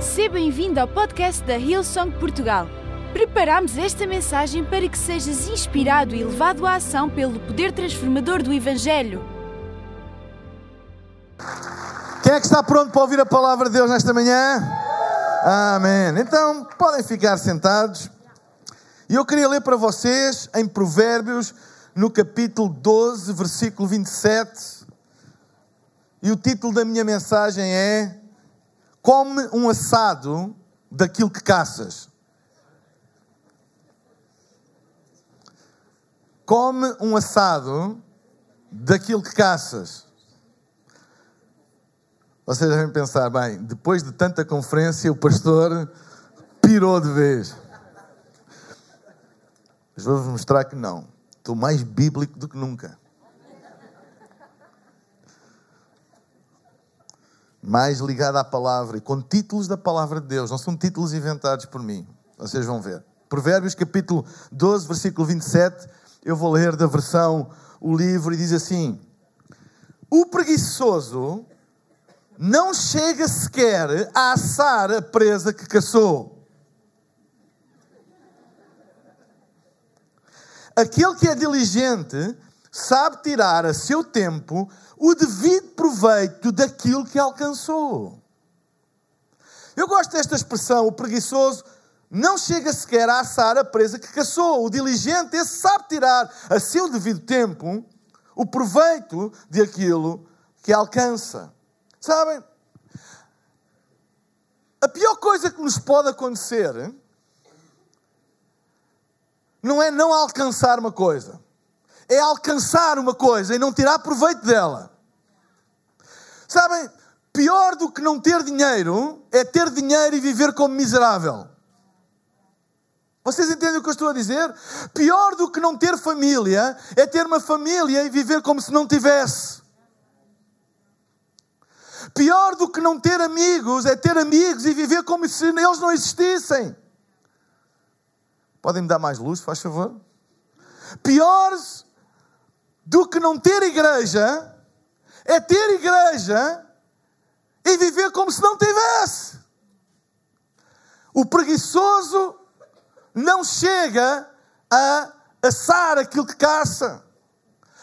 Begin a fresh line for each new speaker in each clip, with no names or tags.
Seja bem-vindo ao podcast da Hillsong Portugal. Preparamos esta mensagem para que sejas inspirado e levado à ação pelo poder transformador do Evangelho.
Quem é que está pronto para ouvir a palavra de Deus nesta manhã? Amém. Então, podem ficar sentados. E eu queria ler para vocês em Provérbios, no capítulo 12, versículo 27. E o título da minha mensagem é come um assado daquilo que caças. Come um assado daquilo que caças. Vocês devem pensar, bem, depois de tanta conferência, o pastor pirou de vez. Mas vou-vos mostrar que não. Estou mais bíblico do que nunca. Mais ligada à palavra e com títulos da palavra de Deus, não são títulos inventados por mim. Vocês vão ver. Provérbios capítulo 12, versículo 27, eu vou ler da versão o livro e diz assim: O preguiçoso não chega sequer a assar a presa que caçou. Aquele que é diligente sabe tirar a seu tempo o devido proveito daquilo que alcançou. Eu gosto desta expressão, o preguiçoso não chega sequer a assar a presa que caçou. O diligente, esse sabe tirar a seu devido tempo o proveito de aquilo que alcança. Sabem? A pior coisa que nos pode acontecer não é não alcançar uma coisa é alcançar uma coisa e não tirar proveito dela. Sabem, pior do que não ter dinheiro é ter dinheiro e viver como miserável. Vocês entendem o que eu estou a dizer? Pior do que não ter família é ter uma família e viver como se não tivesse. Pior do que não ter amigos é ter amigos e viver como se eles não existissem. Podem me dar mais luz, faz favor? Pior do que não ter igreja é ter igreja e viver como se não tivesse. O preguiçoso não chega a assar aquilo que caça.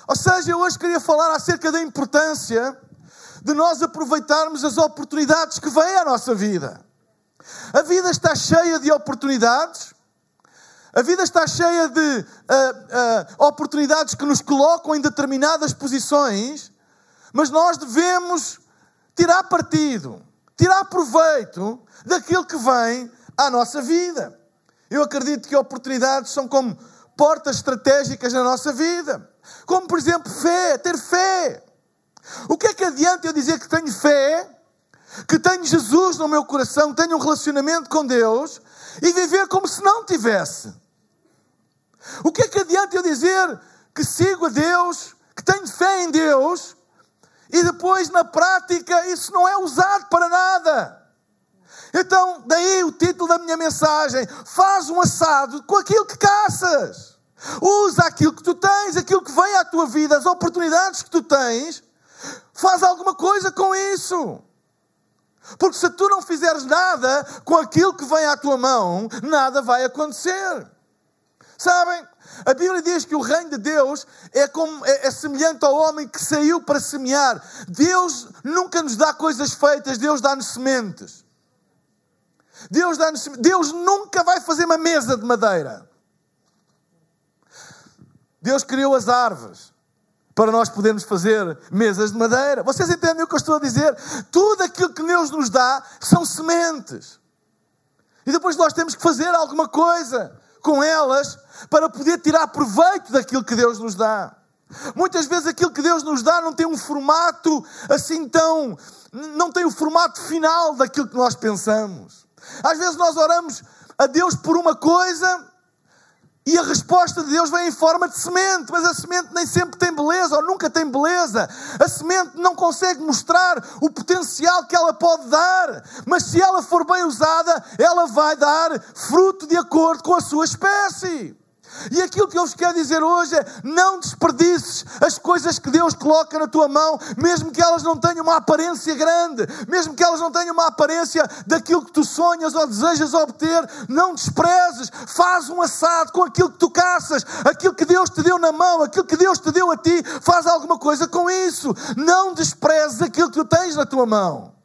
Ou seja, eu hoje queria falar acerca da importância de nós aproveitarmos as oportunidades que vêm à nossa vida. A vida está cheia de oportunidades, a vida está cheia de uh, uh, oportunidades que nos colocam em determinadas posições, mas nós devemos tirar partido, tirar proveito daquilo que vem à nossa vida. Eu acredito que oportunidades são como portas estratégicas na nossa vida. Como, por exemplo, fé, ter fé. O que é que adianta eu dizer que tenho fé, que tenho Jesus no meu coração, tenho um relacionamento com Deus e viver como se não tivesse? O que é que adianta eu dizer que sigo a Deus, que tenho fé em Deus, e depois na prática isso não é usado para nada? Então, daí o título da minha mensagem: faz um assado com aquilo que caças. Usa aquilo que tu tens, aquilo que vem à tua vida, as oportunidades que tu tens, faz alguma coisa com isso. Porque se tu não fizeres nada com aquilo que vem à tua mão, nada vai acontecer. Sabem? A Bíblia diz que o reino de Deus é, como, é, é, semelhante ao homem que saiu para semear. Deus nunca nos dá coisas feitas, Deus dá-nos sementes. Deus, dá Deus nunca vai fazer uma mesa de madeira. Deus criou as árvores para nós podermos fazer mesas de madeira. Vocês entendem o que eu estou a dizer? Tudo aquilo que Deus nos dá são sementes. E depois nós temos que fazer alguma coisa com elas para poder tirar proveito daquilo que Deus nos dá. Muitas vezes aquilo que Deus nos dá não tem um formato assim tão. não tem o formato final daquilo que nós pensamos. Às vezes nós oramos a Deus por uma coisa e a resposta de Deus vem em forma de semente, mas a semente nem sempre tem beleza ou nunca tem beleza. A semente não consegue mostrar o potencial que ela pode dar, mas se ela for bem usada, ela vai dar fruto de acordo com a sua espécie. E aquilo que eu vos quero dizer hoje é: não desperdices as coisas que Deus coloca na tua mão, mesmo que elas não tenham uma aparência grande, mesmo que elas não tenham uma aparência daquilo que tu sonhas ou desejas obter, não desprezes. Faz um assado com aquilo que tu caças, aquilo que Deus te deu na mão, aquilo que Deus te deu a ti, faz alguma coisa com isso. Não desprezes aquilo que tu tens na tua mão.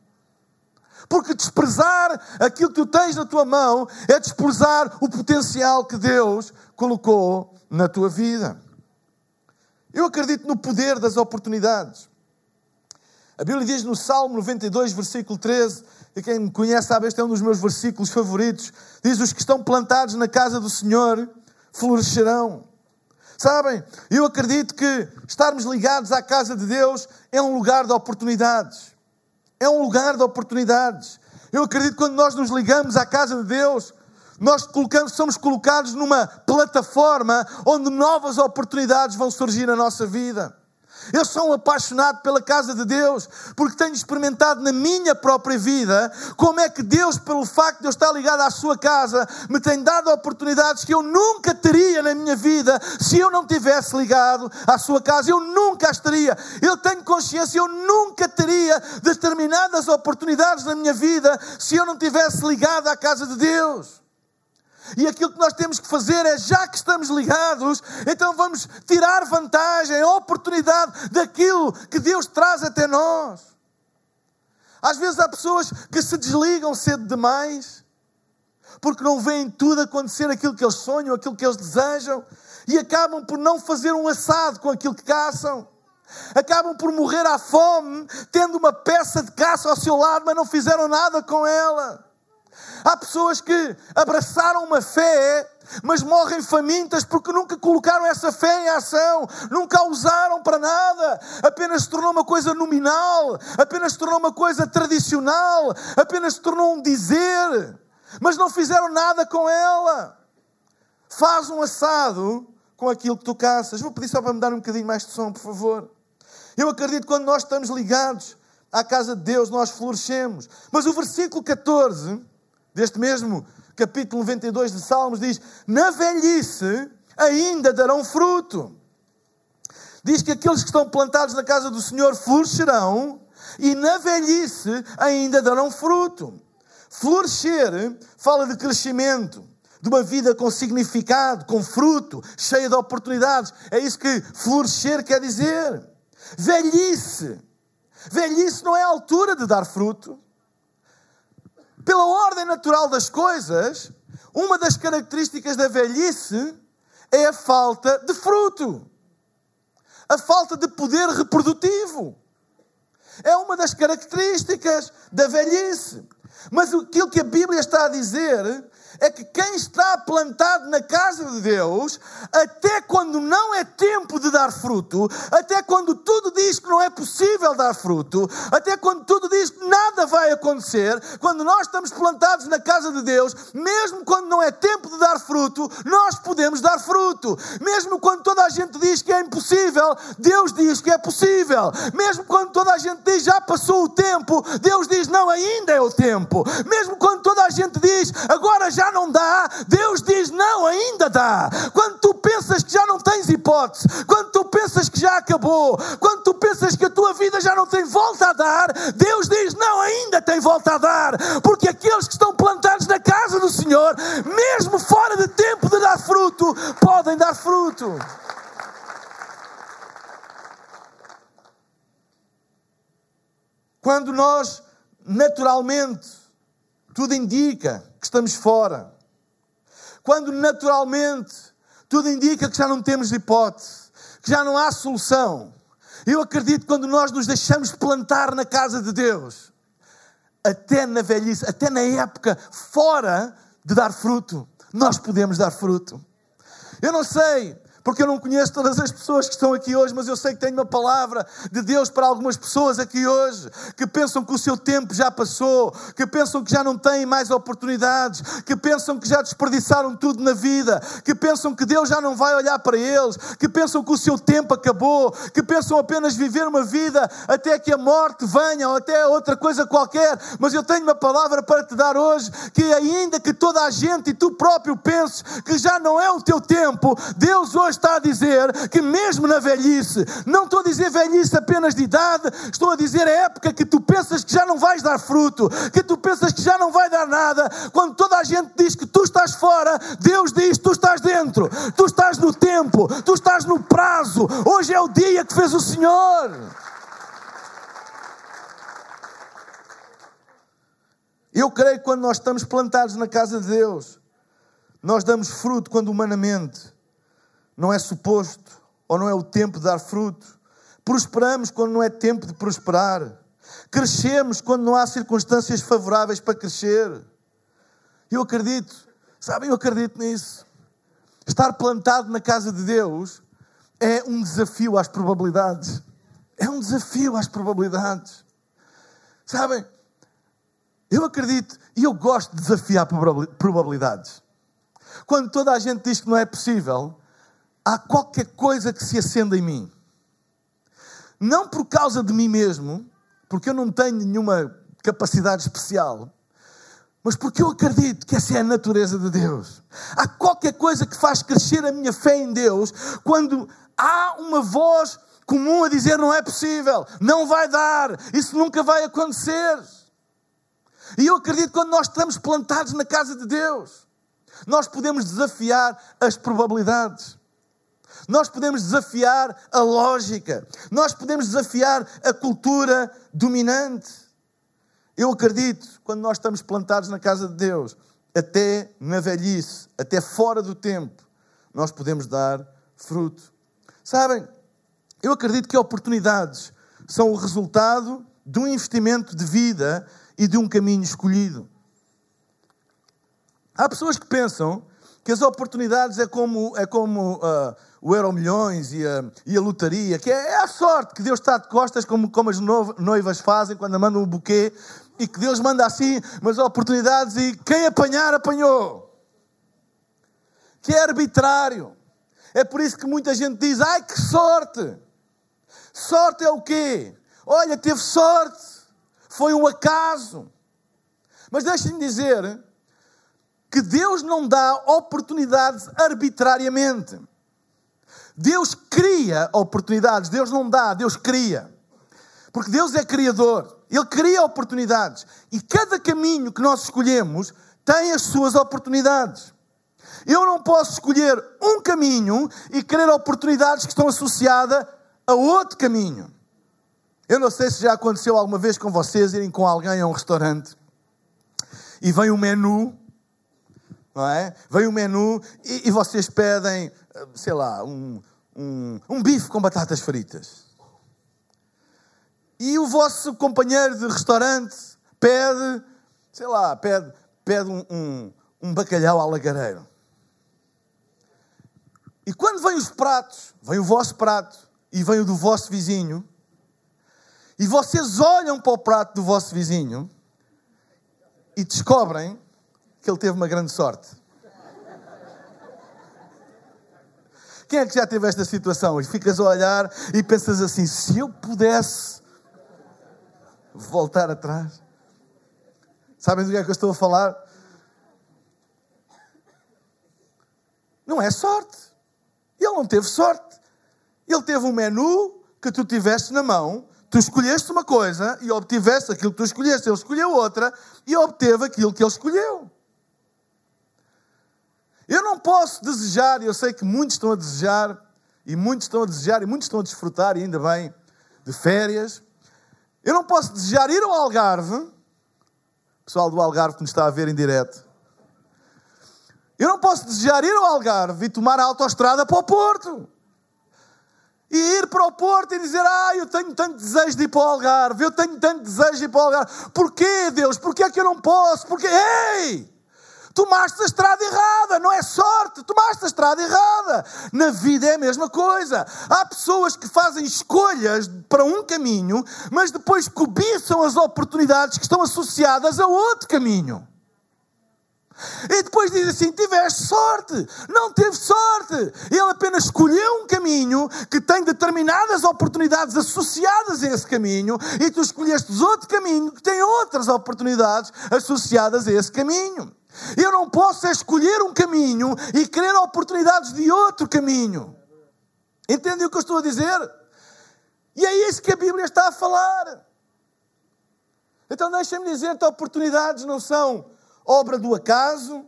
Porque desprezar aquilo que tu tens na tua mão é desprezar o potencial que Deus colocou na tua vida. Eu acredito no poder das oportunidades. A Bíblia diz no Salmo 92, versículo 13, e quem me conhece sabe, este é um dos meus versículos favoritos. Diz: Os que estão plantados na casa do Senhor florescerão. Sabem, eu acredito que estarmos ligados à casa de Deus é um lugar de oportunidades. É um lugar de oportunidades. Eu acredito que quando nós nos ligamos à casa de Deus, nós colocamos, somos colocados numa plataforma onde novas oportunidades vão surgir na nossa vida. Eu sou um apaixonado pela casa de Deus, porque tenho experimentado na minha própria vida como é que Deus, pelo facto de eu estar ligado à sua casa, me tem dado oportunidades que eu nunca teria na minha vida se eu não tivesse ligado à sua casa. Eu nunca as teria. Eu tenho consciência, eu nunca teria determinadas oportunidades na minha vida se eu não tivesse ligado à casa de Deus. E aquilo que nós temos que fazer é, já que estamos ligados, então vamos tirar vantagem, oportunidade daquilo que Deus traz até nós. Às vezes há pessoas que se desligam cedo demais, porque não veem tudo acontecer aquilo que eles sonham, aquilo que eles desejam, e acabam por não fazer um assado com aquilo que caçam. Acabam por morrer à fome, tendo uma peça de caça ao seu lado, mas não fizeram nada com ela. Há pessoas que abraçaram uma fé, mas morrem famintas porque nunca colocaram essa fé em ação, nunca a usaram para nada, apenas se tornou uma coisa nominal, apenas se tornou uma coisa tradicional, apenas se tornou um dizer, mas não fizeram nada com ela. Faz um assado com aquilo que tu caças. Vou pedir só para me dar um bocadinho mais de som, por favor. Eu acredito que quando nós estamos ligados à casa de Deus, nós florescemos. Mas o versículo 14 deste mesmo capítulo 92 de Salmos, diz: Na velhice ainda darão fruto. Diz que aqueles que estão plantados na casa do Senhor florescerão e na velhice ainda darão fruto. Florescer fala de crescimento, de uma vida com significado, com fruto, cheia de oportunidades. É isso que florescer quer dizer. Velhice. Velhice não é a altura de dar fruto pela ordem natural das coisas, uma das características da velhice é a falta de fruto, a falta de poder reprodutivo. É uma das características da velhice. Mas aquilo que a Bíblia está a dizer é que quem está plantado na casa de Deus, até quando não é tempo de dar fruto, até quando tudo diz que não é possível dar fruto, até quando tudo diz que nada vai acontecer, quando nós estamos plantados na casa de Deus, mesmo quando não é tempo de dar fruto, nós podemos dar fruto. Mesmo quando toda a gente diz que é impossível, Deus diz que é possível. Mesmo quando toda a gente diz já passou o tempo, Deus diz não, ainda é o tempo. Mesmo quando toda a gente diz agora não dá, Deus diz: não, ainda dá. Quando tu pensas que já não tens hipótese, quando tu pensas que já acabou, quando tu pensas que a tua vida já não tem volta a dar, Deus diz: não, ainda tem volta a dar, porque aqueles que estão plantados na casa do Senhor, mesmo fora de tempo de dar fruto, podem dar fruto. Quando nós naturalmente tudo indica que estamos fora. Quando naturalmente tudo indica que já não temos hipótese, que já não há solução. Eu acredito que quando nós nos deixamos plantar na casa de Deus, até na velhice, até na época fora de dar fruto, nós podemos dar fruto. Eu não sei porque eu não conheço todas as pessoas que estão aqui hoje, mas eu sei que tenho uma palavra de Deus para algumas pessoas aqui hoje que pensam que o seu tempo já passou, que pensam que já não têm mais oportunidades, que pensam que já desperdiçaram tudo na vida, que pensam que Deus já não vai olhar para eles, que pensam que o seu tempo acabou, que pensam apenas viver uma vida até que a morte venha ou até outra coisa qualquer. Mas eu tenho uma palavra para te dar hoje que, ainda que toda a gente e tu próprio penses que já não é o teu tempo, Deus hoje está a dizer que, mesmo na velhice, não estou a dizer velhice apenas de idade, estou a dizer a época que tu pensas que já não vais dar fruto, que tu pensas que já não vai dar nada, quando toda a gente diz que tu estás fora, Deus diz: tu estás dentro, tu estás no tempo, tu estás no prazo. Hoje é o dia que fez o Senhor. Eu creio que quando nós estamos plantados na casa de Deus, nós damos fruto quando humanamente não é suposto ou não é o tempo de dar fruto. Prosperamos quando não é tempo de prosperar. Crescemos quando não há circunstâncias favoráveis para crescer. Eu acredito, sabem, eu acredito nisso. Estar plantado na casa de Deus é um desafio às probabilidades. É um desafio às probabilidades. Sabem, eu acredito e eu gosto de desafiar probabilidades. Quando toda a gente diz que não é possível, há qualquer coisa que se acenda em mim. Não por causa de mim mesmo, porque eu não tenho nenhuma capacidade especial, mas porque eu acredito que essa é a natureza de Deus. Há qualquer coisa que faz crescer a minha fé em Deus quando há uma voz comum a dizer não é possível, não vai dar, isso nunca vai acontecer. E eu acredito que quando nós estamos plantados na casa de Deus, nós podemos desafiar as probabilidades. Nós podemos desafiar a lógica. Nós podemos desafiar a cultura dominante. Eu acredito, quando nós estamos plantados na casa de Deus, até na velhice, até fora do tempo, nós podemos dar fruto. Sabem, eu acredito que oportunidades são o resultado de um investimento de vida e de um caminho escolhido. Há pessoas que pensam que as oportunidades é como, é como uh, o Euro Milhões e a, e a lotaria, que é, é, a sorte que Deus está de costas, como, como as noivas fazem quando mandam um buquê, e que Deus manda assim umas oportunidades e quem apanhar, apanhou. Que é arbitrário. É por isso que muita gente diz: ai que sorte! Sorte é o quê? Olha, teve sorte, foi um acaso. Mas deixem-me dizer que Deus não dá oportunidades arbitrariamente. Deus cria oportunidades, Deus não dá, Deus cria. Porque Deus é criador, Ele cria oportunidades. E cada caminho que nós escolhemos tem as suas oportunidades. Eu não posso escolher um caminho e querer oportunidades que estão associadas a outro caminho. Eu não sei se já aconteceu alguma vez com vocês irem com alguém a um restaurante e vem um menu não é? Vem o menu e, e vocês pedem, sei lá, um, um, um bife com batatas fritas. E o vosso companheiro de restaurante pede, sei lá, pede, pede um, um, um bacalhau alagareiro. E quando vêm os pratos, vem o vosso prato e vem o do vosso vizinho, e vocês olham para o prato do vosso vizinho e descobrem que ele teve uma grande sorte. Quem é que já teve esta situação? E ficas a olhar e pensas assim: se eu pudesse voltar atrás. Sabem do que é que eu estou a falar? Não é sorte. Ele não teve sorte. Ele teve um menu que tu tiveste na mão, tu escolheste uma coisa e obtiveste aquilo que tu escolheste. Ele escolheu outra e obteve aquilo que ele escolheu. Eu não posso desejar, e eu sei que muitos estão a desejar, e muitos estão a desejar, e muitos estão a desfrutar, e ainda bem, de férias. Eu não posso desejar ir ao Algarve, pessoal do Algarve que nos está a ver em direto. Eu não posso desejar ir ao Algarve e tomar a autoestrada para o Porto. E ir para o Porto e dizer: Ah, eu tenho tanto desejo de ir para o Algarve, eu tenho tanto desejo de ir para o Algarve. Porquê, Deus? Porquê é que eu não posso? Porquê? Ei! Tomaste a estrada errada, não é sorte, tomaste a estrada errada. Na vida é a mesma coisa. Há pessoas que fazem escolhas para um caminho, mas depois cobiçam as oportunidades que estão associadas a outro caminho. E depois diz assim: tiveste sorte, não teve sorte. Ele apenas escolheu um caminho que tem determinadas oportunidades associadas a esse caminho, e tu escolheste outro caminho que tem outras oportunidades associadas a esse caminho. Eu não posso escolher um caminho e querer oportunidades de outro caminho. Entendem o que eu estou a dizer? E é isso que a Bíblia está a falar. Então deixem-me dizer que oportunidades não são obra do acaso,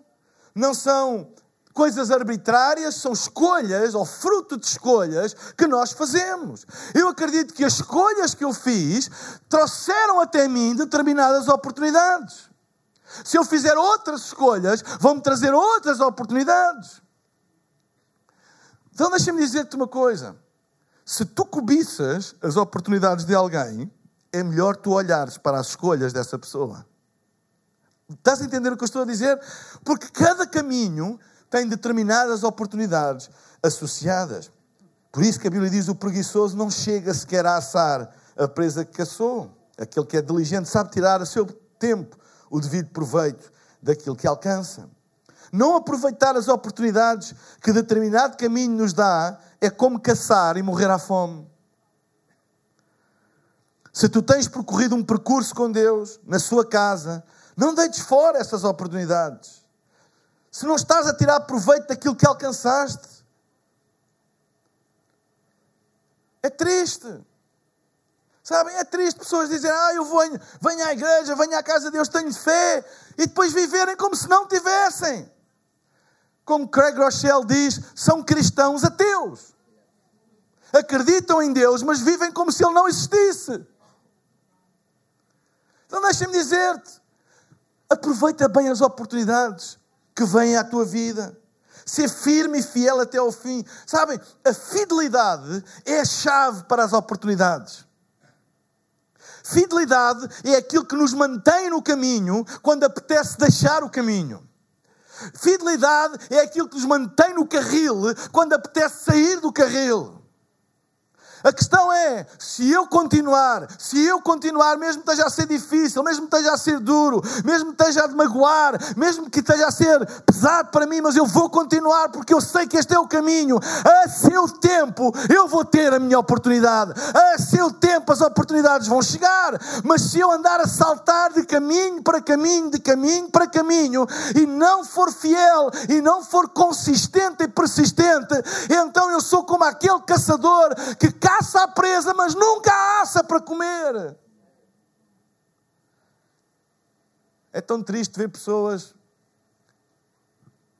não são coisas arbitrárias, são escolhas ou fruto de escolhas que nós fazemos. Eu acredito que as escolhas que eu fiz trouxeram até mim determinadas oportunidades. Se eu fizer outras escolhas, vão-me trazer outras oportunidades. Então deixa-me dizer-te uma coisa. Se tu cobiças as oportunidades de alguém, é melhor tu olhares para as escolhas dessa pessoa. Estás a entender o que eu estou a dizer? Porque cada caminho tem determinadas oportunidades associadas. Por isso que a Bíblia diz: o preguiçoso não chega sequer a assar a presa que caçou. Aquele que é diligente sabe tirar a seu tempo o devido proveito daquilo que alcança. Não aproveitar as oportunidades que determinado caminho nos dá é como caçar e morrer à fome. Se tu tens percorrido um percurso com Deus, na sua casa, não deites fora essas oportunidades. Se não estás a tirar proveito daquilo que alcançaste, é triste. Sabem, é triste pessoas dizerem, ah, eu venho, venho à igreja, venho à casa de Deus, tenho fé, e depois viverem como se não tivessem. Como Craig Rochelle diz, são cristãos ateus. Acreditam em Deus, mas vivem como se Ele não existisse. Então deixa-me dizer-te, aproveita bem as oportunidades que vêm à tua vida. Ser firme e fiel até ao fim. Sabem, a fidelidade é a chave para as oportunidades. Fidelidade é aquilo que nos mantém no caminho quando apetece deixar o caminho. Fidelidade é aquilo que nos mantém no carril quando apetece sair do carril. A questão é, se eu continuar, se eu continuar, mesmo que esteja a ser difícil, mesmo que esteja a ser duro, mesmo que esteja a magoar, mesmo que esteja a ser pesado para mim, mas eu vou continuar porque eu sei que este é o caminho. A seu tempo eu vou ter a minha oportunidade. A seu tempo as oportunidades vão chegar. Mas se eu andar a saltar de caminho para caminho, de caminho para caminho, e não for fiel, e não for consistente e persistente, então eu sou como aquele caçador que caça a presa, mas nunca assa para comer. É tão triste ver pessoas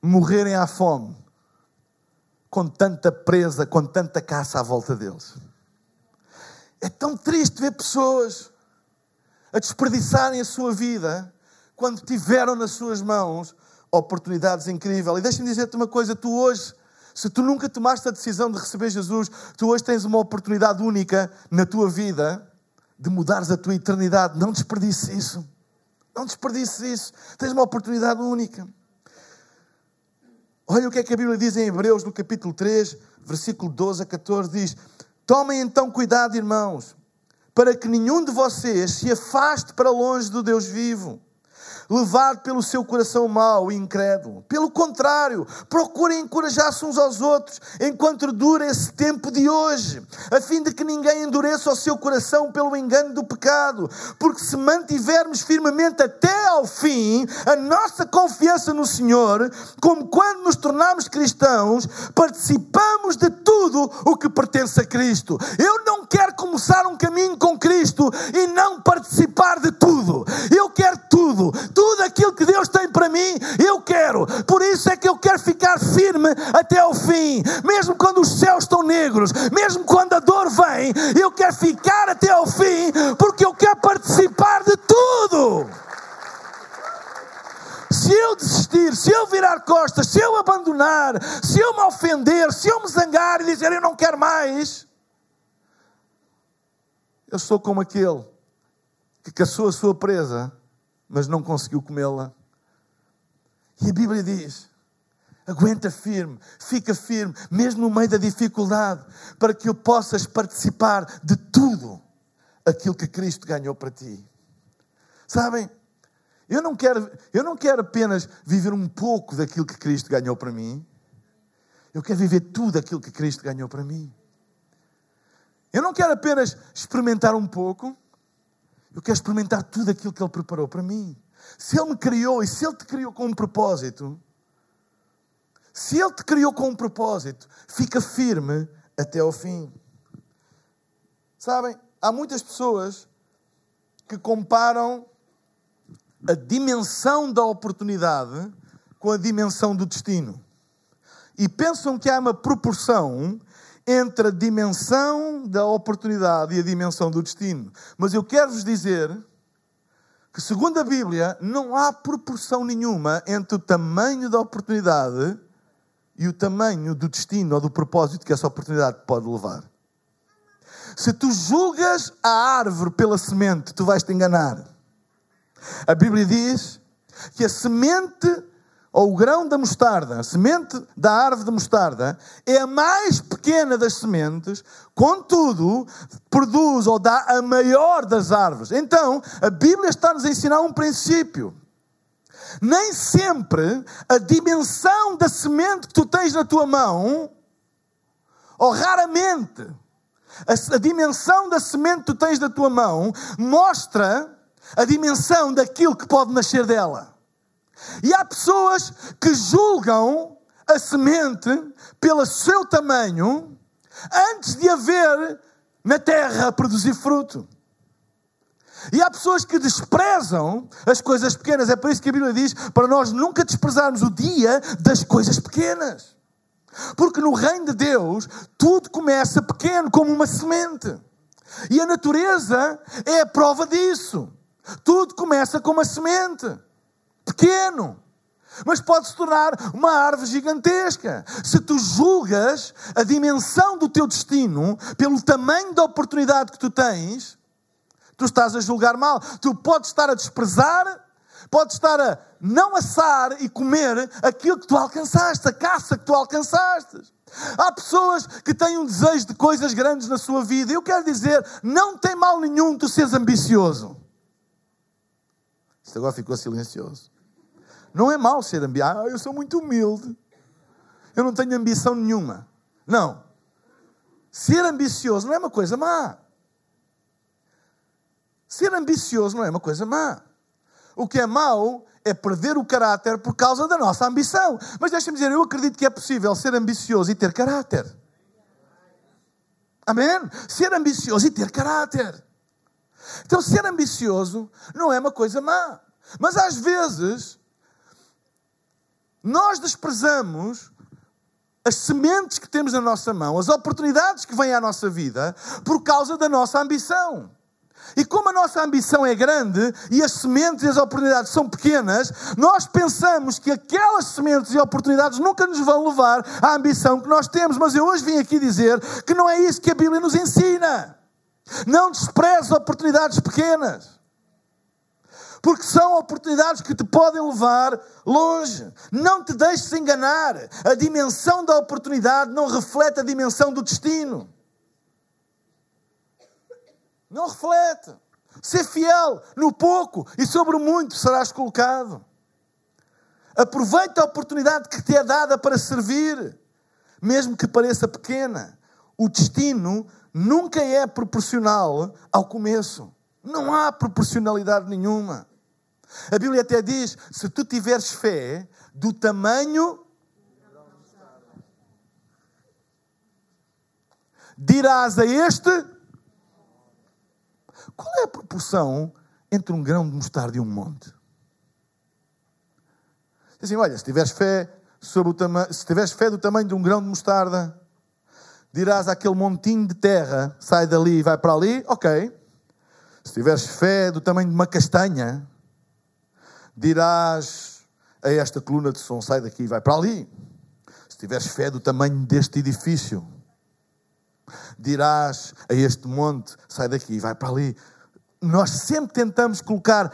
morrerem à fome com tanta presa, com tanta caça à volta deles. É tão triste ver pessoas a desperdiçarem a sua vida quando tiveram nas suas mãos oportunidades incríveis. E deixa-me dizer-te uma coisa: tu hoje se tu nunca tomaste a decisão de receber Jesus, tu hoje tens uma oportunidade única na tua vida de mudares a tua eternidade. Não desperdices isso. Não desperdices isso. Tens uma oportunidade única. Olha o que é que a Bíblia diz em Hebreus, no capítulo 3, versículo 12 a 14: diz: Tomem então cuidado, irmãos, para que nenhum de vocês se afaste para longe do Deus vivo levado pelo seu coração mau e incrédulo. Pelo contrário, procurem encorajar-se uns aos outros enquanto dura esse tempo de hoje, a fim de que ninguém endureça o seu coração pelo engano do pecado, porque se mantivermos firmemente até ao fim a nossa confiança no Senhor, como quando nos tornamos cristãos, participamos de tudo o que pertence a Cristo. Eu não quero começar um caminho com Cristo e tudo tudo aquilo que Deus tem para mim, eu quero. Por isso é que eu quero ficar firme até ao fim, mesmo quando os céus estão negros, mesmo quando a dor vem, eu quero ficar até ao fim, porque eu quero participar de tudo. Se eu desistir, se eu virar costas, se eu abandonar, se eu me ofender, se eu me zangar e dizer eu não quero mais, eu sou como aquele que caçou a sua presa mas não conseguiu comê-la. E a Bíblia diz: aguenta firme, fica firme, mesmo no meio da dificuldade, para que eu possas participar de tudo aquilo que Cristo ganhou para ti. Sabem? Eu não quero, eu não quero apenas viver um pouco daquilo que Cristo ganhou para mim. Eu quero viver tudo aquilo que Cristo ganhou para mim. Eu não quero apenas experimentar um pouco. Eu quero experimentar tudo aquilo que Ele preparou para mim. Se Ele me criou e se Ele te criou com um propósito, se Ele te criou com um propósito, fica firme até ao fim. Sabem, há muitas pessoas que comparam a dimensão da oportunidade com a dimensão do destino. E pensam que há uma proporção entre a dimensão da oportunidade e a dimensão do destino. Mas eu quero vos dizer que, segundo a Bíblia, não há proporção nenhuma entre o tamanho da oportunidade e o tamanho do destino ou do propósito que essa oportunidade pode levar. Se tu julgas a árvore pela semente, tu vais te enganar. A Bíblia diz que a semente ou o grão da mostarda, a semente da árvore de mostarda, é a mais pequena das sementes, contudo, produz ou dá a maior das árvores. Então, a Bíblia está-nos a ensinar um princípio. Nem sempre a dimensão da semente que tu tens na tua mão, ou raramente, a, a dimensão da semente que tu tens na tua mão, mostra a dimensão daquilo que pode nascer dela. E há pessoas que julgam a semente pelo seu tamanho antes de haver na terra produzir fruto. E há pessoas que desprezam as coisas pequenas. É por isso que a Bíblia diz para nós nunca desprezarmos o dia das coisas pequenas. Porque no reino de Deus tudo começa pequeno, como uma semente. E a natureza é a prova disso. Tudo começa com uma semente, pequeno, mas pode se tornar uma árvore gigantesca. Se tu julgas a dimensão do teu destino pelo tamanho da oportunidade que tu tens, tu estás a julgar mal. Tu podes estar a desprezar, podes estar a não assar e comer aquilo que tu alcançaste, a caça que tu alcançaste. Há pessoas que têm um desejo de coisas grandes na sua vida. Eu quero dizer, não tem mal nenhum tu seres ambicioso. Isto agora ficou silencioso. Não é mal ser ambicioso. Ah, eu sou muito humilde. Eu não tenho ambição nenhuma. Não. Ser ambicioso não é uma coisa má. Ser ambicioso não é uma coisa má. O que é mau é perder o caráter por causa da nossa ambição. Mas deixa-me dizer, eu acredito que é possível ser ambicioso e ter caráter. Amém? Ser ambicioso e ter caráter. Então, ser ambicioso não é uma coisa má. Mas às vezes, nós desprezamos as sementes que temos na nossa mão, as oportunidades que vêm à nossa vida, por causa da nossa ambição. E como a nossa ambição é grande e as sementes e as oportunidades são pequenas, nós pensamos que aquelas sementes e oportunidades nunca nos vão levar à ambição que nós temos. Mas eu hoje vim aqui dizer que não é isso que a Bíblia nos ensina. Não despreze oportunidades pequenas. Porque são oportunidades que te podem levar longe. Não te deixes enganar. A dimensão da oportunidade não reflete a dimensão do destino. Não reflete. Ser fiel no pouco e sobre o muito serás colocado. Aproveita a oportunidade que te é dada para servir, mesmo que pareça pequena. O destino nunca é proporcional ao começo. Não há proporcionalidade nenhuma. A Bíblia até diz: se tu tiveres fé do tamanho. Dirás a este. Qual é a proporção entre um grão de mostarda e um monte? Assim, olha, se tiveres fé sobre o tamanho, se tiveres fé do tamanho de um grão de mostarda, dirás àquele montinho de terra, sai dali e vai para ali, ok. Se tiveres fé do tamanho de uma castanha, dirás a esta coluna de som, sai daqui e vai para ali. Se tiveres fé do tamanho deste edifício, dirás a este monte, sai daqui e vai para ali. Nós sempre tentamos colocar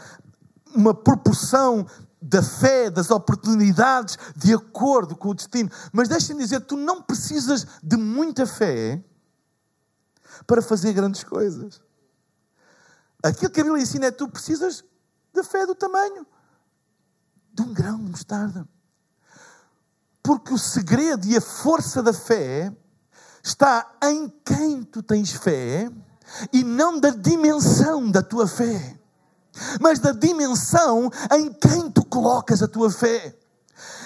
uma proporção da fé, das oportunidades, de acordo com o destino. Mas deixa-me dizer, tu não precisas de muita fé para fazer grandes coisas. Aquilo que a Bíblia ensina é que tu precisas de fé do tamanho de um grão de mostarda. Porque o segredo e a força da fé está em quem tu tens fé e não da dimensão da tua fé, mas da dimensão em quem tu colocas a tua fé.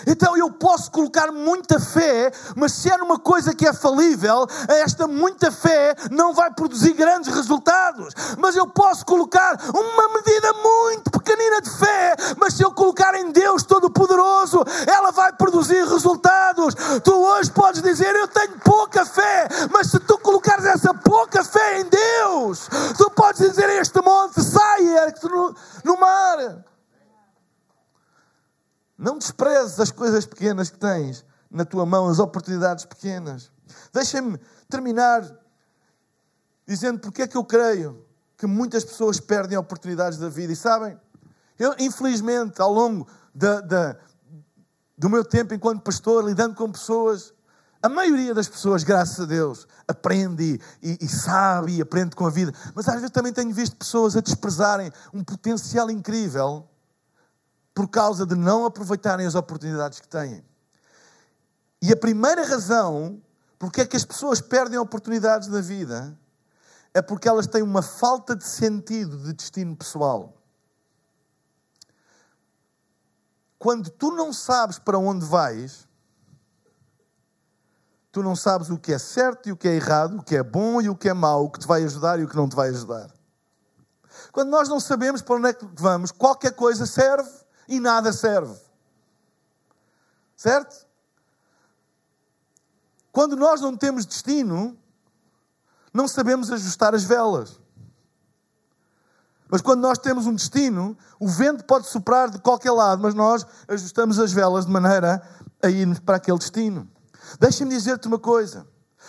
Então eu posso colocar muita fé, mas se é numa coisa que é falível, esta muita fé não vai produzir grandes resultados. Mas eu posso colocar uma medida muito pequenina de fé, mas se eu colocar em Deus Todo-Poderoso, ela vai produzir resultados. Tu hoje podes dizer: Eu tenho pouca fé, mas se tu colocares essa pouca fé em Deus, tu podes dizer a este monte: Sai, no, no mar. Não desprezes as coisas pequenas que tens na tua mão, as oportunidades pequenas. Deixem-me terminar dizendo porque é que eu creio que muitas pessoas perdem oportunidades da vida. E sabem, eu, infelizmente, ao longo da, da, do meu tempo enquanto pastor, lidando com pessoas, a maioria das pessoas, graças a Deus, aprende e, e, sabe e aprende com a vida. Mas às vezes também tenho visto pessoas a desprezarem um potencial incrível por causa de não aproveitarem as oportunidades que têm. E a primeira razão porque é que as pessoas perdem oportunidades na vida é porque elas têm uma falta de sentido de destino pessoal. Quando tu não sabes para onde vais, tu não sabes o que é certo e o que é errado, o que é bom e o que é mau, o que te vai ajudar e o que não te vai ajudar. Quando nós não sabemos para onde é que vamos, qualquer coisa serve e nada serve. Certo? Quando nós não temos destino, não sabemos ajustar as velas. Mas quando nós temos um destino, o vento pode soprar de qualquer lado, mas nós ajustamos as velas de maneira a irmos para aquele destino. Deixa-me dizer-te uma coisa: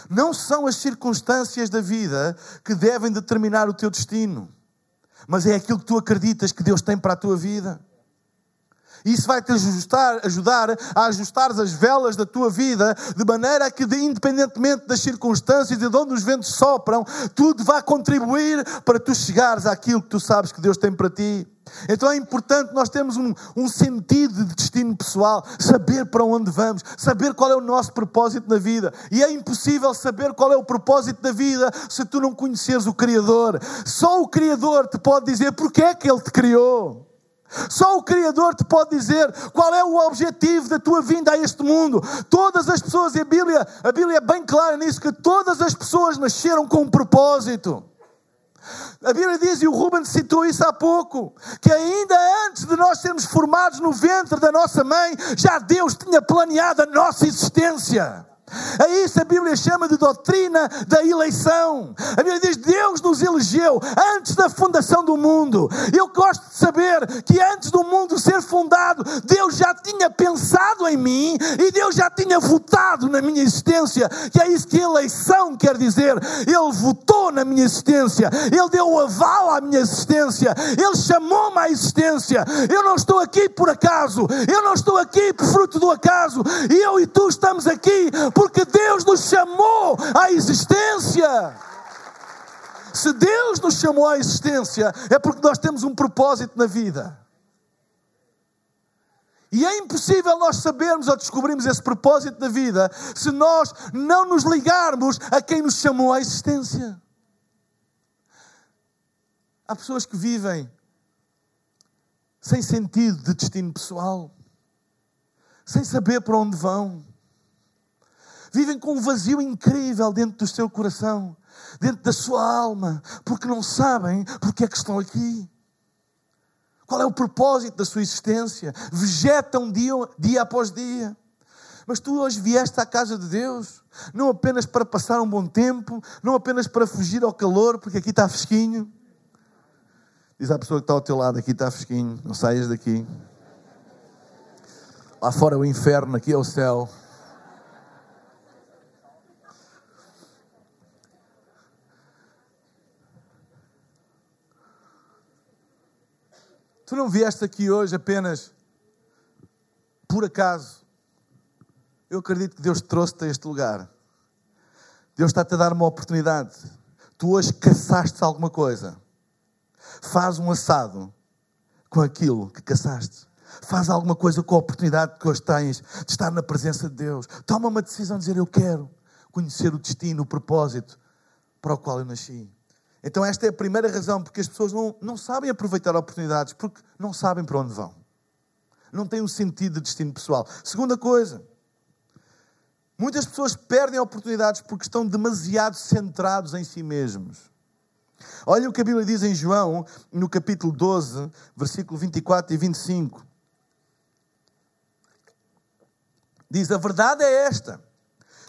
não são as circunstâncias da vida que devem determinar o teu destino, mas é aquilo que tu acreditas que Deus tem para a tua vida. Isso vai te ajustar, ajudar a ajustar as velas da tua vida, de maneira que, independentemente das circunstâncias e de onde os ventos sopram, tudo vai contribuir para tu chegares àquilo que tu sabes que Deus tem para ti. Então é importante nós termos um, um, sentido de destino pessoal, saber para onde vamos, saber qual é o nosso propósito na vida. E é impossível saber qual é o propósito da vida se tu não conheceres o Criador. Só o Criador te pode dizer porque é que Ele te criou. Só o Criador te pode dizer qual é o objetivo da tua vinda a este mundo. Todas as pessoas, e a Bíblia, a Bíblia é bem clara nisso, que todas as pessoas nasceram com um propósito. A Bíblia diz, e o Ruben citou isso há pouco, que ainda antes de nós sermos formados no ventre da nossa mãe, já Deus tinha planeado a nossa existência. É isso a Bíblia chama de doutrina da eleição. A Bíblia diz: Deus nos elegeu antes da fundação do mundo. Eu gosto de saber que antes do mundo ser fundado, Deus já tinha pensado em mim e Deus já tinha votado na minha existência. Que é isso que eleição quer dizer. Ele votou na minha existência, Ele deu o aval à minha existência, Ele chamou-me à existência. Eu não estou aqui por acaso, eu não estou aqui por fruto do acaso. Eu e tu estamos aqui porque Deus nos chamou à existência. Se Deus nos chamou à existência, é porque nós temos um propósito na vida. E é impossível nós sabermos ou descobrirmos esse propósito da vida se nós não nos ligarmos a quem nos chamou à existência. Há pessoas que vivem sem sentido de destino pessoal, sem saber para onde vão vivem com um vazio incrível dentro do seu coração, dentro da sua alma, porque não sabem porque é que estão aqui. Qual é o propósito da sua existência? Vegetam dia, dia após dia. Mas tu hoje vieste à casa de Deus, não apenas para passar um bom tempo, não apenas para fugir ao calor, porque aqui está fresquinho. Diz à pessoa que está ao teu lado: aqui está fresquinho, não saias daqui. Lá fora é o inferno, aqui é o céu. Tu não vieste aqui hoje apenas por acaso, eu acredito que Deus te trouxe-te a este lugar. Deus está-te a dar uma oportunidade. Tu hoje caçaste alguma coisa. Faz um assado com aquilo que caçaste. Faz alguma coisa com a oportunidade que hoje tens de estar na presença de Deus. Toma uma decisão de dizer: Eu quero conhecer o destino, o propósito para o qual eu nasci. Então, esta é a primeira razão porque as pessoas não, não sabem aproveitar oportunidades, porque não sabem para onde vão. Não têm um sentido de destino pessoal. Segunda coisa, muitas pessoas perdem oportunidades porque estão demasiado centrados em si mesmos. Olha o que a Bíblia diz em João, no capítulo 12, versículo 24 e 25. Diz: A verdade é esta: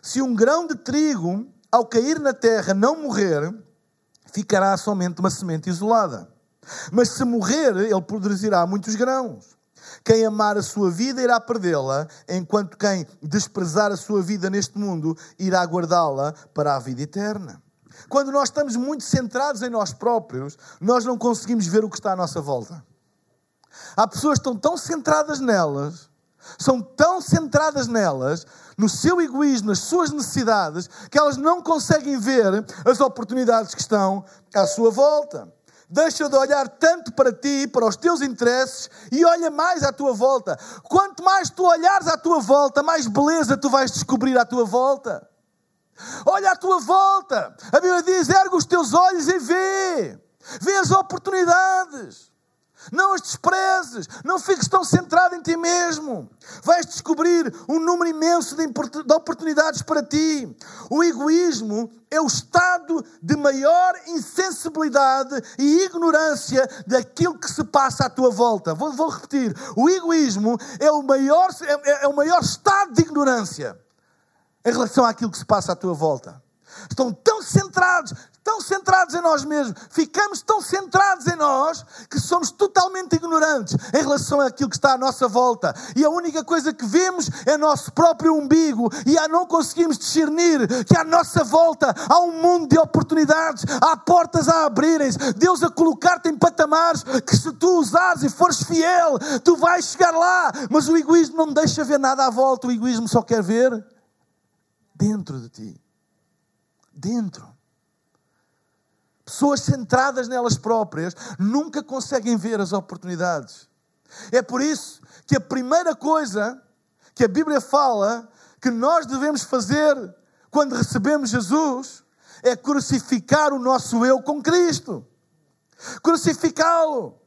se um grão de trigo, ao cair na terra, não morrer, ficará somente uma semente isolada. Mas se morrer, ele produzirá muitos grãos. Quem amar a sua vida irá perdê-la, enquanto quem desprezar a sua vida neste mundo irá guardá-la para a vida eterna. Quando nós estamos muito centrados em nós próprios, nós não conseguimos ver o que está à nossa volta. Há pessoas que estão tão centradas nelas, são tão centradas nelas, no seu egoísmo, nas suas necessidades, que elas não conseguem ver as oportunidades que estão à sua volta. Deixa de olhar tanto para ti, para os teus interesses e olha mais à tua volta. Quanto mais tu olhares à tua volta, mais beleza tu vais descobrir à tua volta. Olha à tua volta. A Bíblia diz: erga os teus olhos e vê. Vê as oportunidades. Não as desprezes, não fiques tão centrado em ti mesmo. Vais descobrir um número imenso de oportunidades para ti. O egoísmo é o estado de maior insensibilidade e ignorância daquilo que se passa à tua volta. Vou, vou repetir: o egoísmo é o, maior, é, é o maior estado de ignorância em relação àquilo que se passa à tua volta. Estão tão centrados, tão centrados em nós mesmos, ficamos tão centrados em nós que somos totalmente ignorantes em relação àquilo que está à nossa volta. E a única coisa que vemos é nosso próprio umbigo e não conseguimos discernir que à nossa volta há um mundo de oportunidades, há portas a abrirem-se, Deus a colocar-te em patamares que se tu usares e fores fiel, tu vais chegar lá. Mas o egoísmo não deixa ver nada à volta, o egoísmo só quer ver dentro de ti. Dentro. Pessoas centradas nelas próprias nunca conseguem ver as oportunidades. É por isso que a primeira coisa que a Bíblia fala que nós devemos fazer quando recebemos Jesus é crucificar o nosso eu com Cristo. Crucificá-lo.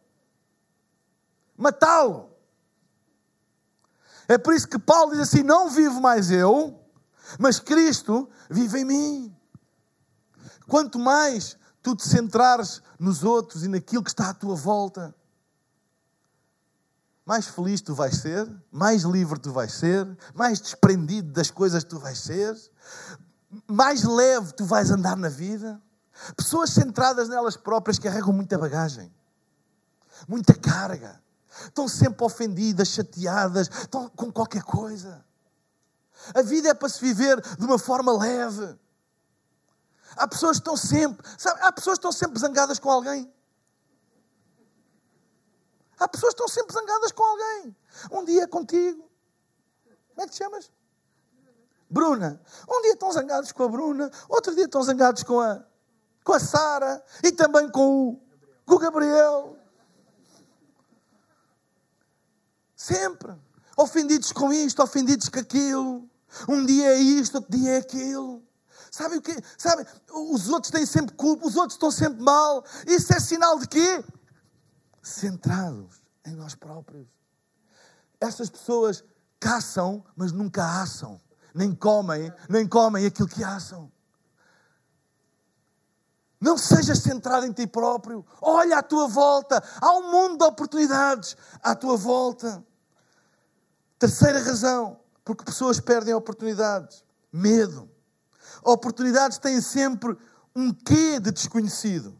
Matá-lo. É por isso que Paulo diz assim: Não vivo mais eu, mas Cristo vive em mim. Quanto mais tu te centrares nos outros e naquilo que está à tua volta, mais feliz tu vais ser, mais livre tu vais ser, mais desprendido das coisas tu vais ser, mais leve tu vais andar na vida. Pessoas centradas nelas próprias carregam muita bagagem, muita carga, estão sempre ofendidas, chateadas, estão com qualquer coisa. A vida é para se viver de uma forma leve. Há pessoas que estão sempre, sabe, há pessoas que estão sempre zangadas com alguém. Há pessoas que estão sempre zangadas com alguém. Um dia contigo. Como é que te chamas? Bruna. Um dia estão zangados com a Bruna, outro dia estão zangados com a, com a Sara e também com o, com o Gabriel. Sempre. Ofendidos com isto, ofendidos com aquilo. Um dia é isto, outro dia é aquilo. Sabe o que? Sabe? Os outros têm sempre culpa, os outros estão sempre mal. Isso é sinal de quê? Centrados em nós próprios. Estas pessoas caçam, mas nunca assam. Nem comem, nem comem aquilo que assam. Não sejas centrado em ti próprio. Olha à tua volta. Há um mundo de oportunidades à tua volta. Terceira razão, porque pessoas perdem oportunidades. Medo. Oportunidades têm sempre um quê de desconhecido.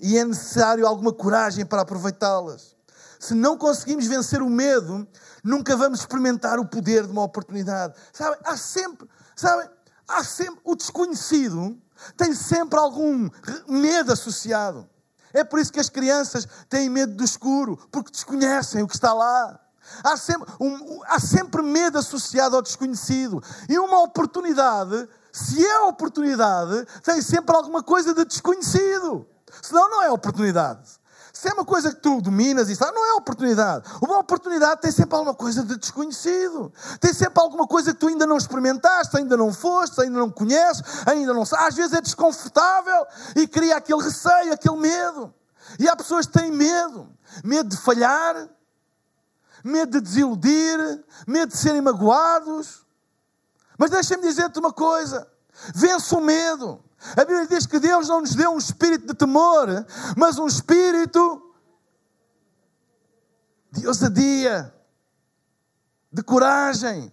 E é necessário alguma coragem para aproveitá-las. Se não conseguimos vencer o medo, nunca vamos experimentar o poder de uma oportunidade. Sabe, há sempre, sabe, há sempre o desconhecido tem sempre algum medo associado. É por isso que as crianças têm medo do escuro, porque desconhecem o que está lá. Há sempre, um, há sempre medo associado ao desconhecido. E uma oportunidade, se é oportunidade, tem sempre alguma coisa de desconhecido. Senão não é oportunidade. Se é uma coisa que tu dominas e sabe, não é oportunidade. Uma oportunidade tem sempre alguma coisa de desconhecido. Tem sempre alguma coisa que tu ainda não experimentaste, ainda não foste, ainda não conheces, ainda não sabes. Às vezes é desconfortável e cria aquele receio, aquele medo. E há pessoas que têm medo. Medo de falhar, medo de desiludir, medo de serem magoados. Mas deixa-me dizer-te uma coisa: vence o medo. A Bíblia diz que Deus não nos deu um espírito de temor, mas um espírito de ousadia, de coragem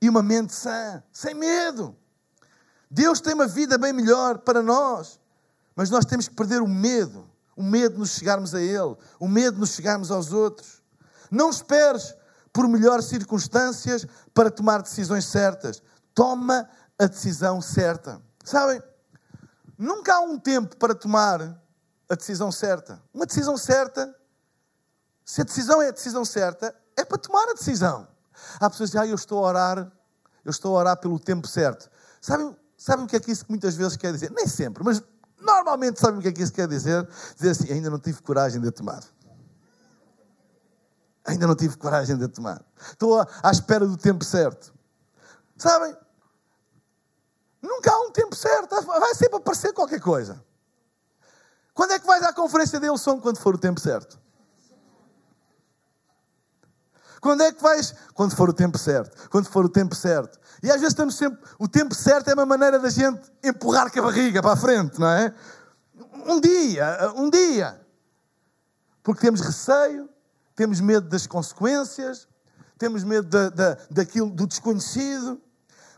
e uma mente sã, sem medo. Deus tem uma vida bem melhor para nós, mas nós temos que perder o medo, o medo de nos chegarmos a Ele, o medo de nos chegarmos aos outros. Não esperes por melhores circunstâncias para tomar decisões certas. Toma a decisão certa. Sabem? Nunca há um tempo para tomar a decisão certa. Uma decisão certa, se a decisão é a decisão certa, é para tomar a decisão. Há pessoas que dizem, ah, eu estou a orar, eu estou a orar pelo tempo certo. Sabem, sabem o que é que isso muitas vezes quer dizer? Nem sempre, mas normalmente sabem o que é que isso quer dizer? Dizer assim, ainda não tive coragem de tomar. Ainda não tive coragem de tomar. Estou à espera do tempo certo. Sabem? Nunca há um tempo certo. Vai sempre aparecer qualquer coisa. Quando é que vais à conferência de Elson? Quando for o tempo certo. Quando é que vais? Quando for o tempo certo. Quando for o tempo certo. E às vezes estamos sempre. O tempo certo é uma maneira da gente empurrar com a barriga para a frente, não é? Um dia, um dia. Porque temos receio, temos medo das consequências, temos medo da, da, daquilo, do desconhecido.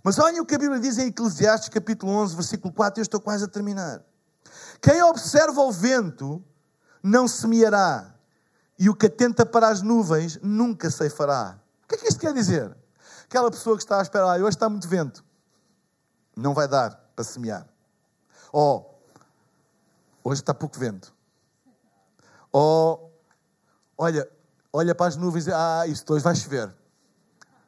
Mas olhem o que a Bíblia diz em Eclesiastes capítulo 11, versículo 4, eu estou quase a terminar. Quem observa o vento não semeará, e o que atenta para as nuvens nunca ceifará. O que é que isto quer dizer? Aquela pessoa que está a esperar, ah, hoje está muito vento, não vai dar para semear. Ou, hoje está pouco vento. Ou, olha, olha para as nuvens e ah, isto hoje vai chover.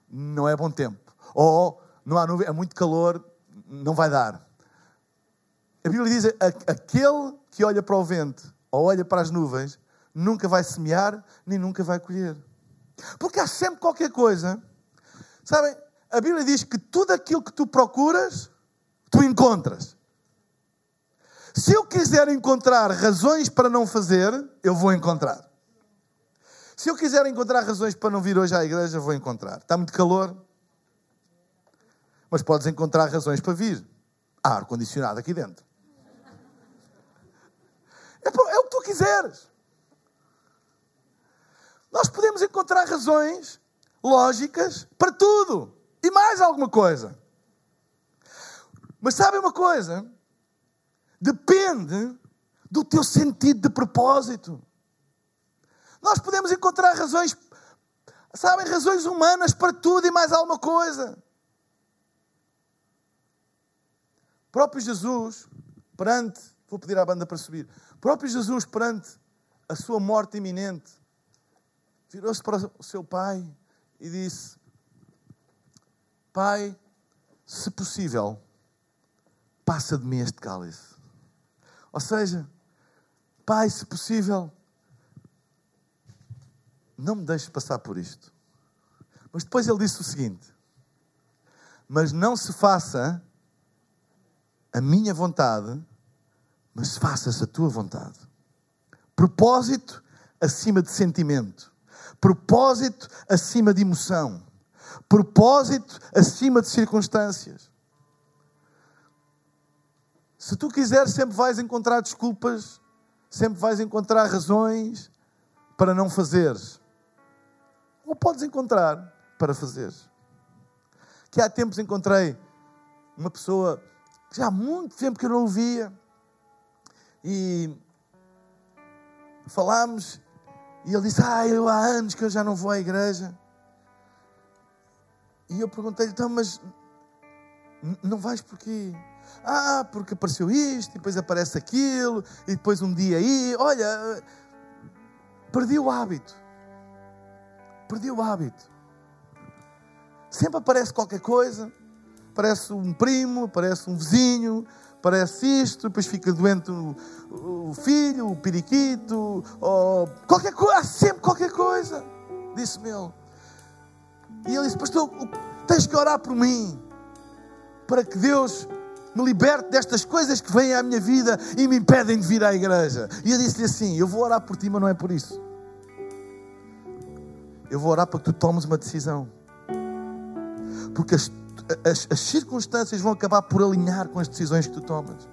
Não é bom tempo. Ou, não há nuvem, é muito calor, não vai dar. A Bíblia diz: aquele que olha para o vento ou olha para as nuvens nunca vai semear nem nunca vai colher. Porque há sempre qualquer coisa. Sabem, a Bíblia diz que tudo aquilo que tu procuras, tu encontras. Se eu quiser encontrar razões para não fazer, eu vou encontrar. Se eu quiser encontrar razões para não vir hoje à igreja, vou encontrar. Está muito calor? Mas podes encontrar razões para vir. Há ar-condicionado aqui dentro. É, é o que tu quiseres. Nós podemos encontrar razões lógicas para tudo. E mais alguma coisa. Mas sabe uma coisa? Depende do teu sentido de propósito. Nós podemos encontrar razões, sabem, razões humanas para tudo e mais alguma coisa. próprio Jesus, perante, vou pedir à banda para subir, próprio Jesus, perante a sua morte iminente, virou-se para o seu pai e disse: Pai, se possível, passa de mim este cálice. Ou seja, Pai, se possível, não me deixes passar por isto. Mas depois ele disse o seguinte: Mas não se faça a minha vontade, mas faça-se a tua vontade. Propósito acima de sentimento. Propósito acima de emoção. Propósito acima de circunstâncias. Se tu quiseres, sempre vais encontrar desculpas, sempre vais encontrar razões para não fazeres. Ou podes encontrar para fazeres. Que há tempos encontrei uma pessoa já há muito tempo que eu não via. E falámos, e ele disse: Ah, eu há anos que eu já não vou à igreja. E eu perguntei-lhe: Então, mas não vais porquê? Ah, porque apareceu isto, e depois aparece aquilo, e depois um dia aí, olha, perdi o hábito. Perdi o hábito. Sempre aparece qualquer coisa. Parece um primo, parece um vizinho, parece isto, depois fica doente o, filho, o periquito, ou qualquer coisa, há sempre qualquer coisa. Disse-me ele. E ele disse: Pastor, tens que orar por mim, para que Deus me liberte destas coisas que vêm à minha vida e me impedem de vir à igreja. E eu disse-lhe assim: Eu vou orar por ti, mas não é por isso. Eu vou orar para que tu tomes uma decisão. Porque as, as, as circunstâncias vão acabar por alinhar com as decisões que tu tomas.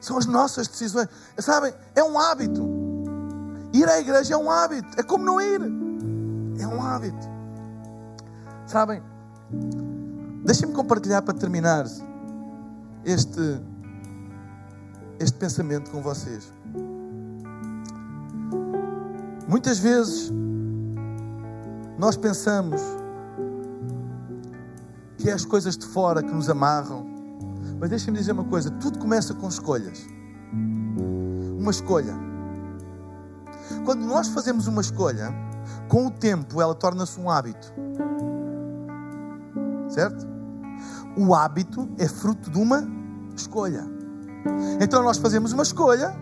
São as nossas decisões. Sabem? É um hábito. Ir à igreja é um hábito. É como não ir. É um hábito. Sabem? Deixem-me compartilhar para terminar este, este pensamento com vocês. Muitas vezes nós pensamos que é as coisas de fora que nos amarram, mas deixem-me dizer uma coisa: tudo começa com escolhas. Uma escolha. Quando nós fazemos uma escolha, com o tempo ela torna-se um hábito. Certo? O hábito é fruto de uma escolha. Então nós fazemos uma escolha,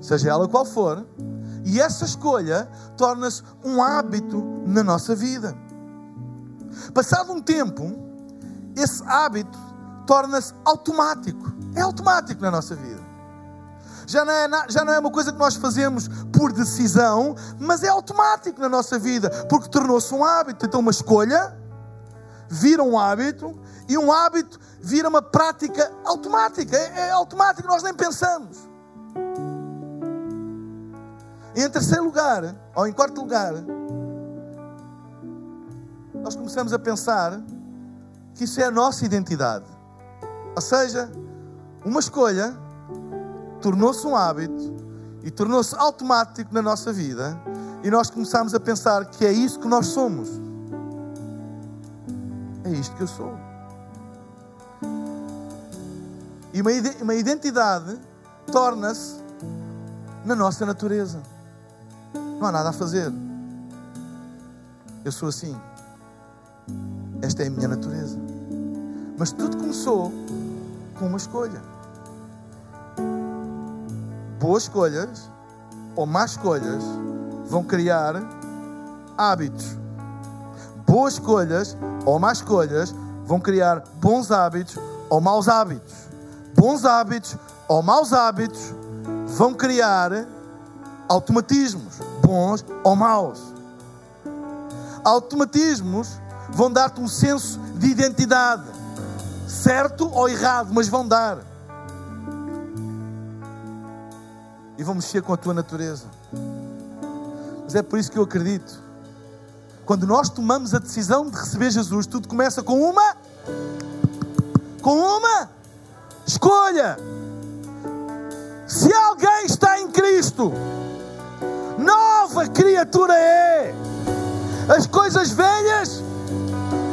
seja ela qual for, e essa escolha torna-se um hábito na nossa vida. Passado um tempo, esse hábito torna-se automático. É automático na nossa vida. Já não, é, já não é uma coisa que nós fazemos por decisão, mas é automático na nossa vida, porque tornou-se um hábito. Então, uma escolha vira um hábito e um hábito vira uma prática automática. É, é automático, nós nem pensamos. Em terceiro lugar, ou em quarto lugar, nós começamos a pensar que isso é a nossa identidade. Ou seja, uma escolha tornou-se um hábito e tornou-se automático na nossa vida, e nós começamos a pensar que é isso que nós somos. É isto que eu sou. E uma identidade torna-se na nossa natureza. Não há nada a fazer. Eu sou assim. Esta é a minha natureza. Mas tudo começou com uma escolha. Boas escolhas ou más escolhas vão criar hábitos boas escolhas ou más escolhas vão criar bons hábitos ou maus hábitos. Bons hábitos ou maus hábitos vão criar automatismos, bons ou maus. Automatismos vão dar-te um senso de identidade, certo ou errado, mas vão dar. E vão mexer com a tua natureza. Mas é por isso que eu acredito quando nós tomamos a decisão de receber Jesus, tudo começa com uma com uma escolha. Se alguém está em Cristo, nova criatura é. As coisas velhas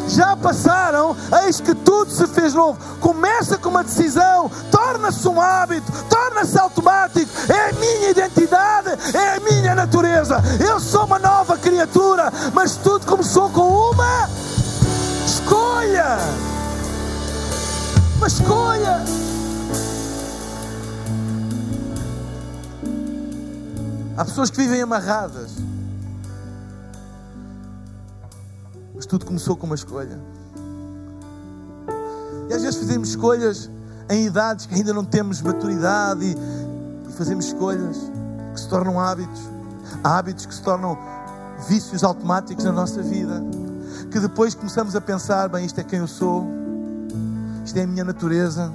já passaram, eis que tudo se fez novo. Começa com uma decisão, torna-se um hábito, torna-se automático. É a minha identidade, é a minha natureza. Eu sou uma nova criatura, mas tudo começou com uma escolha. Uma escolha. Há pessoas que vivem amarradas Mas tudo começou com uma escolha. E às vezes fazemos escolhas em idades que ainda não temos maturidade e, e fazemos escolhas que se tornam hábitos. Hábitos que se tornam vícios automáticos na nossa vida. Que depois começamos a pensar: bem, isto é quem eu sou, isto é a minha natureza,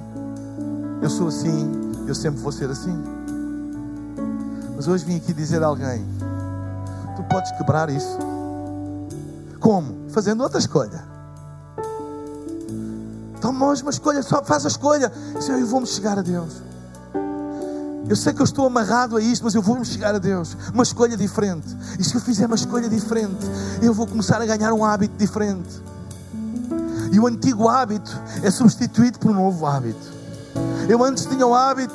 eu sou assim, eu sempre vou ser assim. Mas hoje vim aqui dizer a alguém: tu podes quebrar isso. Como? fazendo outra escolha. Toma hoje uma escolha, só faz a escolha. Senhor, eu vou-me chegar a Deus. Eu sei que eu estou amarrado a isto, mas eu vou-me chegar a Deus. Uma escolha diferente. E se eu fizer uma escolha diferente, eu vou começar a ganhar um hábito diferente. E o antigo hábito é substituído por um novo hábito. Eu antes tinha o hábito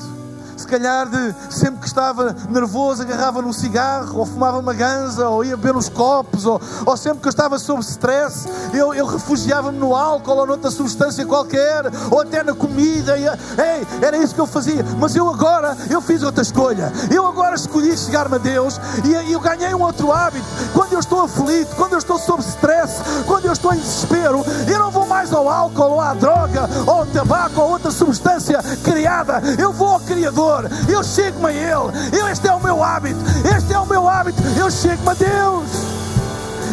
calhar de sempre que estava nervoso agarrava num cigarro, ou fumava uma ganza, ou ia beber uns copos, ou, ou sempre que eu estava sob stress, eu, eu refugiava-me no álcool ou noutra substância qualquer, ou até na comida. E, ei, era isso que eu fazia. Mas eu agora, eu fiz outra escolha. Eu agora escolhi chegar-me a Deus e eu ganhei um outro hábito. Quando eu estou aflito, quando eu estou sob stress, quando eu estou em desespero, eu não vou mais ao álcool, ou à droga, ou ao tabaco, ou outra substância criada. Eu vou ao Criador, eu chego-me a Ele. Eu, este é o meu hábito, este é o meu hábito. Eu chego-me a Deus.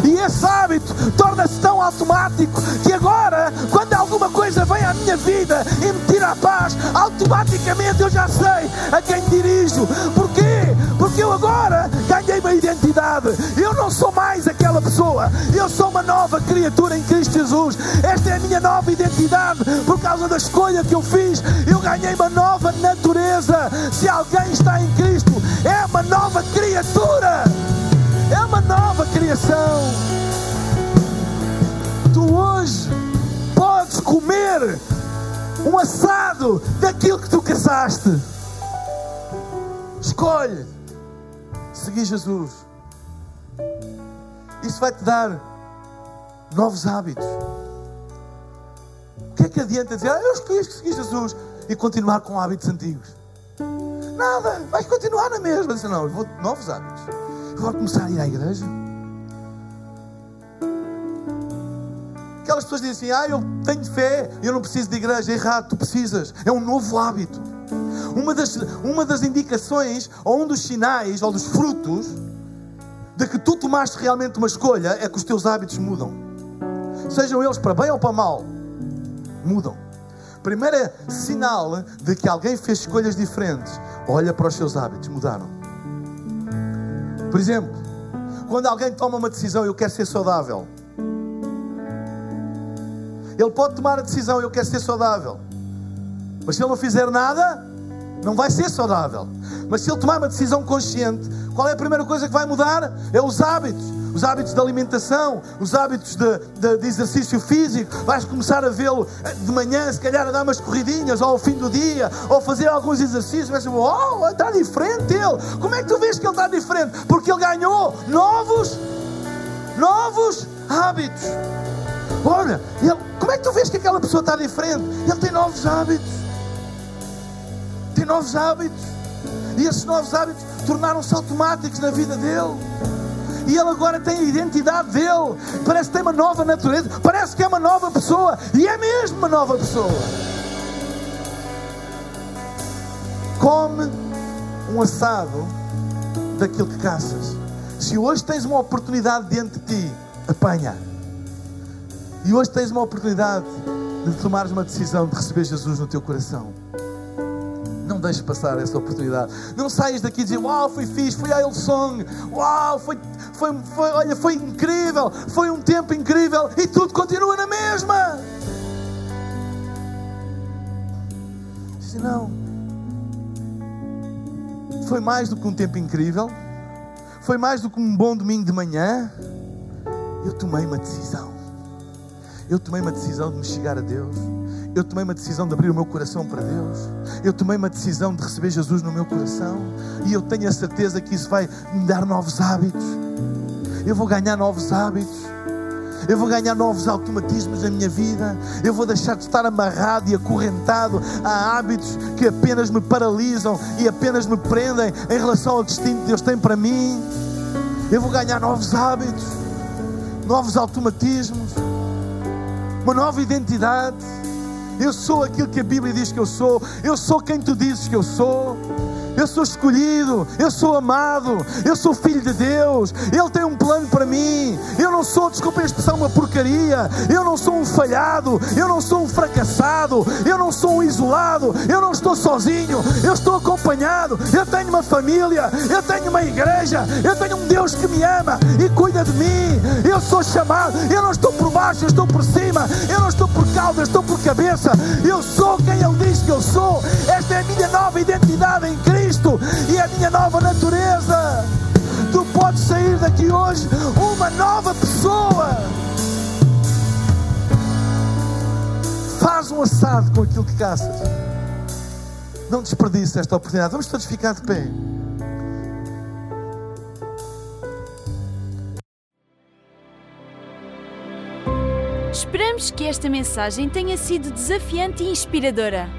E esse hábito torna-se tão automático que agora, quando alguma coisa vem à minha vida e me tira a paz, automaticamente eu já sei a quem dirijo. Porquê? Porque eu agora ganhei pessoa. Eu sou uma nova criatura em Cristo Jesus. Esta é a minha nova identidade. Por causa da escolha que eu fiz, eu ganhei uma nova natureza. Se alguém está em Cristo, é uma nova criatura é uma nova criação. Tu hoje podes comer um assado daquilo que tu caçaste. Escolhe seguir Jesus. Isso vai te dar novos hábitos. O que é que adianta dizer, ah, eu escolhi seguir Jesus e continuar com hábitos antigos? Nada, vais continuar na mesma. Diz, não, eu vou novos hábitos. Agora começar a ir à igreja. Aquelas pessoas dizem assim: Ah, eu tenho fé, eu não preciso de igreja. Errado, tu precisas. É um novo hábito. Uma das, uma das indicações, ou um dos sinais, ou dos frutos, de que tu tomaste realmente uma escolha é que os teus hábitos mudam. Sejam eles para bem ou para mal, mudam. Primeiro é sinal de que alguém fez escolhas diferentes. Olha para os seus hábitos, mudaram. Por exemplo, quando alguém toma uma decisão, eu quero ser saudável. Ele pode tomar a decisão, eu quero ser saudável. Mas se ele não fizer nada, não vai ser saudável. Mas se ele tomar uma decisão consciente, qual é a primeira coisa que vai mudar? É os hábitos os hábitos de alimentação, os hábitos de, de, de exercício físico. Vais começar a vê-lo eh, de manhã, se calhar a dar umas corridinhas, ou ao fim do dia, ou fazer alguns exercícios. Dizer, oh, está diferente ele. Como é que tu vês que ele está diferente? Porque ele ganhou novos, novos hábitos. Olha, ele, como é que tu vês que aquela pessoa está diferente? Ele tem novos hábitos. Novos hábitos. E esses novos hábitos tornaram-se automáticos na vida dele e ele agora tem a identidade dele. Parece que tem uma nova natureza, parece que é uma nova pessoa e é mesmo uma nova pessoa. Come um assado daquilo que caças. Se hoje tens uma oportunidade diante de ti, apanha. E hoje tens uma oportunidade de tomares uma decisão de receber Jesus no teu coração. Não deixes passar essa oportunidade. Não saias daqui e dizer, uau, foi fixe, fui à Song, uau, foi, foi, foi, olha, foi incrível, foi um tempo incrível e tudo continua na mesma. Diz, não. Foi mais do que um tempo incrível, foi mais do que um bom domingo de manhã. Eu tomei uma decisão. Eu tomei uma decisão de me chegar a Deus. Eu tomei uma decisão de abrir o meu coração para Deus. Eu tomei uma decisão de receber Jesus no meu coração. E eu tenho a certeza que isso vai me dar novos hábitos. Eu vou ganhar novos hábitos. Eu vou ganhar novos automatismos na minha vida. Eu vou deixar de estar amarrado e acorrentado a hábitos que apenas me paralisam e apenas me prendem em relação ao destino que Deus tem para mim. Eu vou ganhar novos hábitos, novos automatismos uma nova identidade. Eu sou aquilo que a Bíblia diz que eu sou. Eu sou quem tu dizes que eu sou eu sou escolhido, eu sou amado, eu sou filho de Deus, Ele tem um plano para mim. Eu não sou, desculpa a expressão, uma porcaria, eu não sou um falhado, eu não sou um fracassado, eu não sou um isolado, eu não estou sozinho, eu estou acompanhado, eu tenho uma família, eu tenho uma igreja, eu tenho um Deus que me ama e cuida de mim. Eu sou chamado, eu não estou por baixo, eu estou por cima, eu não estou por cauda, eu estou por cabeça, eu sou quem Ele diz que eu sou. Esta é a minha nova identidade em Cristo. Cristo e a minha nova natureza. Tu podes sair daqui hoje uma nova pessoa. Faz um assado com aquilo que caças. Não desperdice esta oportunidade. Vamos todos ficar de pé.
Esperamos que esta mensagem tenha sido desafiante e inspiradora.